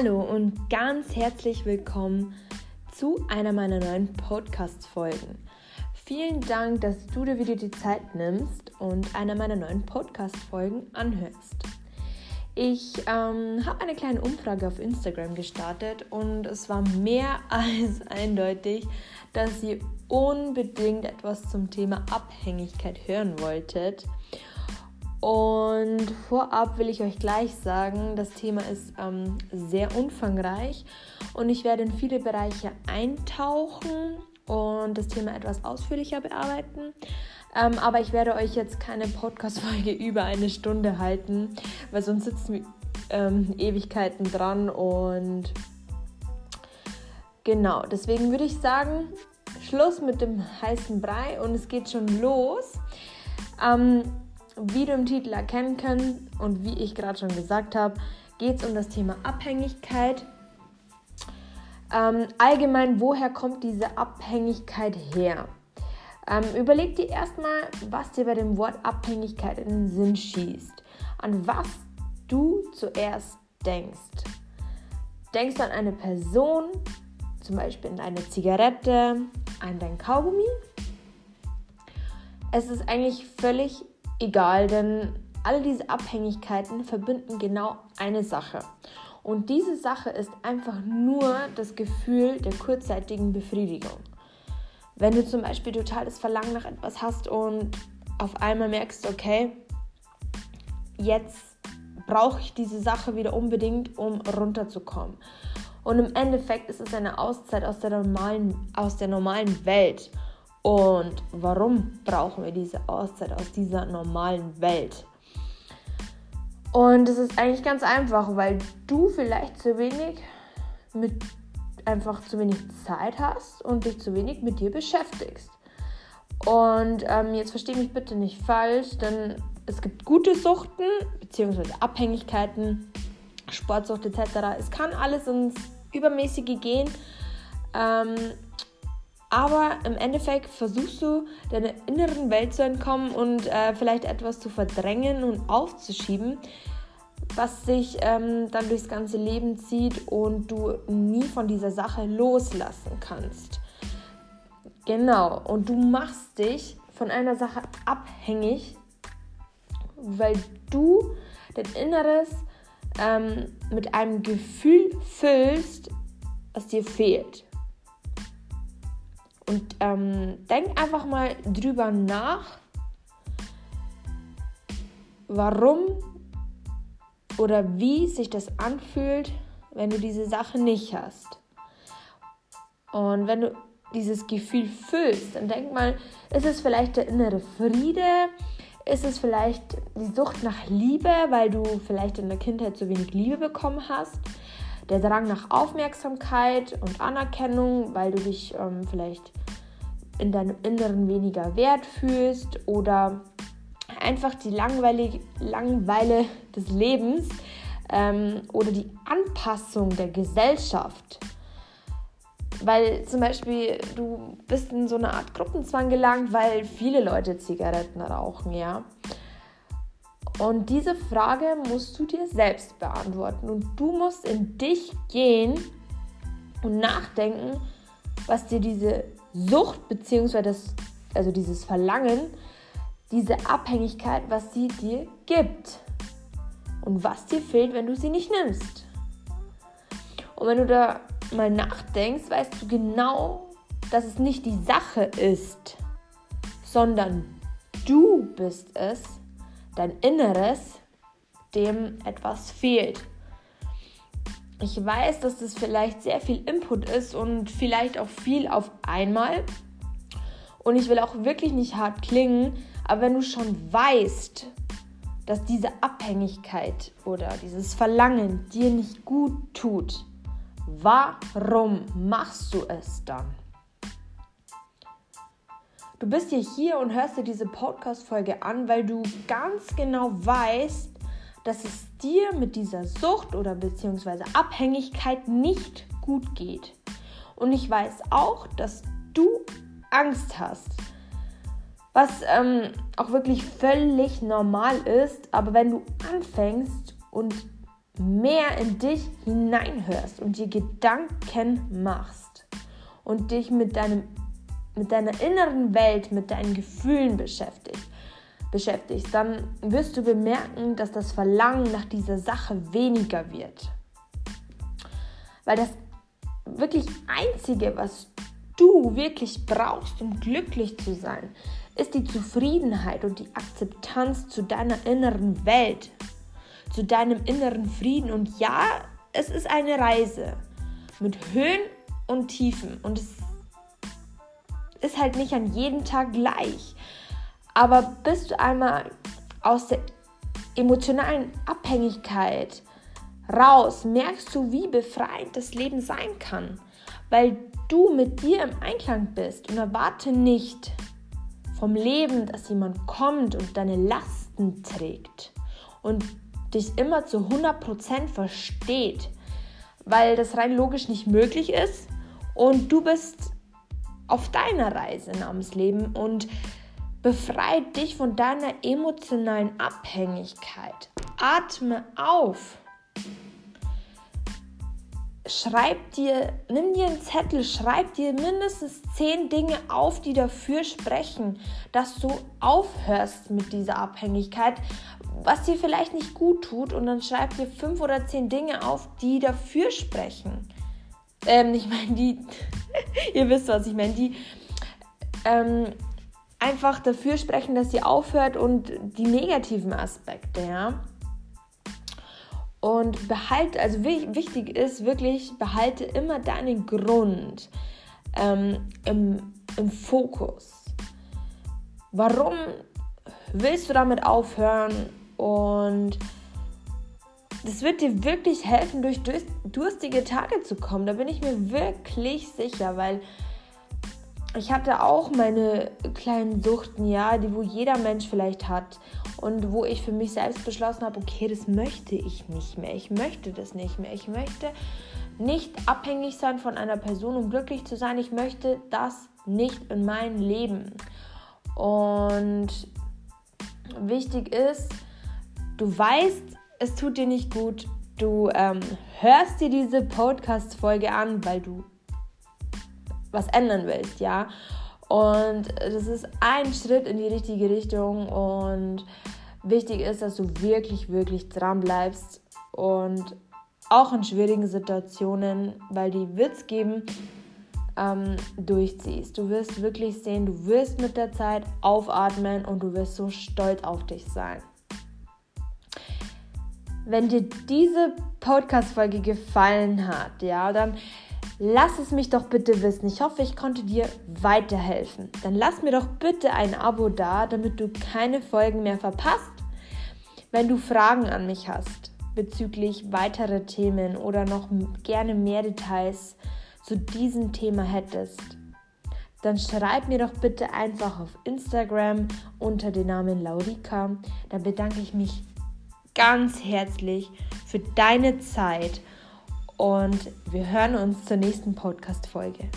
Hallo und ganz herzlich willkommen zu einer meiner neuen Podcast-Folgen. Vielen Dank, dass du dir wieder die Zeit nimmst und einer meiner neuen Podcast-Folgen anhörst. Ich ähm, habe eine kleine Umfrage auf Instagram gestartet und es war mehr als eindeutig, dass ihr unbedingt etwas zum Thema Abhängigkeit hören wolltet. Und vorab will ich euch gleich sagen, das Thema ist ähm, sehr umfangreich und ich werde in viele Bereiche eintauchen und das Thema etwas ausführlicher bearbeiten. Ähm, aber ich werde euch jetzt keine Podcast-Folge über eine Stunde halten, weil sonst sitzen wir ähm, Ewigkeiten dran und genau, deswegen würde ich sagen, Schluss mit dem heißen Brei und es geht schon los. Ähm, wie du im Titel erkennen kannst und wie ich gerade schon gesagt habe, geht es um das Thema Abhängigkeit. Ähm, allgemein, woher kommt diese Abhängigkeit her? Ähm, überleg dir erstmal, was dir bei dem Wort Abhängigkeit in den Sinn schießt. An was du zuerst denkst. Denkst du an eine Person, zum Beispiel an eine Zigarette, an dein Kaugummi? Es ist eigentlich völlig egal, denn alle diese Abhängigkeiten verbinden genau eine Sache. Und diese Sache ist einfach nur das Gefühl der kurzzeitigen Befriedigung. Wenn du zum Beispiel totales Verlangen nach etwas hast und auf einmal merkst, okay, jetzt brauche ich diese Sache wieder unbedingt, um runterzukommen. Und im Endeffekt ist es eine Auszeit aus der normalen, aus der normalen Welt. Und warum brauchen wir diese Auszeit aus dieser normalen Welt? Und es ist eigentlich ganz einfach, weil du vielleicht zu wenig mit einfach zu wenig Zeit hast und dich zu wenig mit dir beschäftigst. Und ähm, jetzt verstehe mich bitte nicht falsch, denn es gibt gute Suchten bzw. Abhängigkeiten, Sportsucht etc. Es kann alles ins Übermäßige gehen. Ähm, aber im Endeffekt versuchst du deiner inneren Welt zu entkommen und äh, vielleicht etwas zu verdrängen und aufzuschieben, was sich ähm, dann durchs ganze Leben zieht und du nie von dieser Sache loslassen kannst. Genau, und du machst dich von einer Sache abhängig, weil du dein Inneres ähm, mit einem Gefühl füllst, was dir fehlt. Und ähm, denk einfach mal drüber nach, warum oder wie sich das anfühlt, wenn du diese Sache nicht hast. Und wenn du dieses Gefühl fühlst, dann denk mal, ist es vielleicht der innere Friede? Ist es vielleicht die Sucht nach Liebe, weil du vielleicht in der Kindheit zu wenig Liebe bekommen hast? Der Drang nach Aufmerksamkeit und Anerkennung, weil du dich ähm, vielleicht in deinem Inneren weniger wert fühlst oder einfach die Langweilig Langweile des Lebens ähm, oder die Anpassung der Gesellschaft. Weil zum Beispiel du bist in so eine Art Gruppenzwang gelangt, weil viele Leute Zigaretten rauchen, ja. Und diese Frage musst du dir selbst beantworten. Und du musst in dich gehen und nachdenken, was dir diese Sucht bzw. also dieses Verlangen, diese Abhängigkeit, was sie dir gibt. Und was dir fehlt, wenn du sie nicht nimmst. Und wenn du da mal nachdenkst, weißt du genau, dass es nicht die Sache ist, sondern du bist es, dein Inneres, dem etwas fehlt. Ich weiß, dass das vielleicht sehr viel Input ist und vielleicht auch viel auf einmal. Und ich will auch wirklich nicht hart klingen, aber wenn du schon weißt, dass diese Abhängigkeit oder dieses Verlangen dir nicht gut tut, warum machst du es dann? Du bist ja hier und hörst dir diese Podcast-Folge an, weil du ganz genau weißt, dass es dir mit dieser Sucht oder beziehungsweise Abhängigkeit nicht gut geht. Und ich weiß auch, dass du Angst hast. Was ähm, auch wirklich völlig normal ist, aber wenn du anfängst und mehr in dich hineinhörst und dir Gedanken machst und dich mit, deinem, mit deiner inneren Welt, mit deinen Gefühlen beschäftigst, beschäftigst, dann wirst du bemerken, dass das Verlangen nach dieser Sache weniger wird. Weil das wirklich Einzige, was du wirklich brauchst, um glücklich zu sein, ist die Zufriedenheit und die Akzeptanz zu deiner inneren Welt, zu deinem inneren Frieden. Und ja, es ist eine Reise mit Höhen und Tiefen und es ist halt nicht an jedem Tag gleich. Aber bist du einmal aus der emotionalen Abhängigkeit raus, merkst du, wie befreiend das Leben sein kann, weil du mit dir im Einklang bist und erwarte nicht vom Leben, dass jemand kommt und deine Lasten trägt und dich immer zu 100% versteht, weil das rein logisch nicht möglich ist und du bist auf deiner Reise namens Leben und befreit dich von deiner emotionalen Abhängigkeit. Atme auf schreib dir, nimm dir einen Zettel, schreib dir mindestens zehn Dinge auf, die dafür sprechen, dass du aufhörst mit dieser Abhängigkeit, was dir vielleicht nicht gut tut, und dann schreib dir fünf oder zehn Dinge auf, die dafür sprechen. Ähm, ich meine, die, ihr wisst, was ich meine, die ähm, einfach dafür sprechen, dass ihr aufhört und die negativen Aspekte, ja. Und behalte, also wichtig ist wirklich, behalte immer deinen Grund ähm, im, im Fokus. Warum willst du damit aufhören? Und das wird dir wirklich helfen, durch durstige Tage zu kommen. Da bin ich mir wirklich sicher, weil ich hatte auch meine kleinen Suchten, ja, die wo jeder Mensch vielleicht hat und wo ich für mich selbst beschlossen habe, okay, das möchte ich nicht mehr. Ich möchte das nicht mehr. Ich möchte nicht abhängig sein von einer Person, um glücklich zu sein. Ich möchte das nicht in meinem Leben. Und wichtig ist, du weißt, es tut dir nicht gut. Du ähm, hörst dir diese Podcast-Folge an, weil du was ändern willst, ja. Und das ist ein Schritt in die richtige Richtung und wichtig ist, dass du wirklich, wirklich dran bleibst und auch in schwierigen Situationen, weil die Witz geben, ähm, durchziehst. Du wirst wirklich sehen, du wirst mit der Zeit aufatmen und du wirst so stolz auf dich sein. Wenn dir diese Podcast-Folge gefallen hat, ja, dann Lass es mich doch bitte wissen. Ich hoffe, ich konnte dir weiterhelfen. Dann lass mir doch bitte ein Abo da, damit du keine Folgen mehr verpasst. Wenn du Fragen an mich hast bezüglich weiterer Themen oder noch gerne mehr Details zu diesem Thema hättest, dann schreib mir doch bitte einfach auf Instagram unter dem Namen Laurika. Da bedanke ich mich ganz herzlich für deine Zeit und wir hören uns zur nächsten Podcast-Folge.